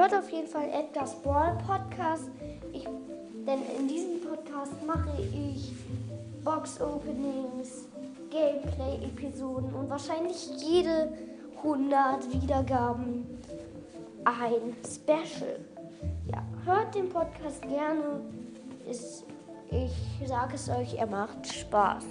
Hört auf jeden Fall Edgar's Brawl Podcast. Ich, denn in diesem Podcast mache ich Box-Openings, Gameplay-Episoden und wahrscheinlich jede 100 Wiedergaben ein Special. Ja, hört den Podcast gerne. Ist, ich sage es euch, er macht Spaß.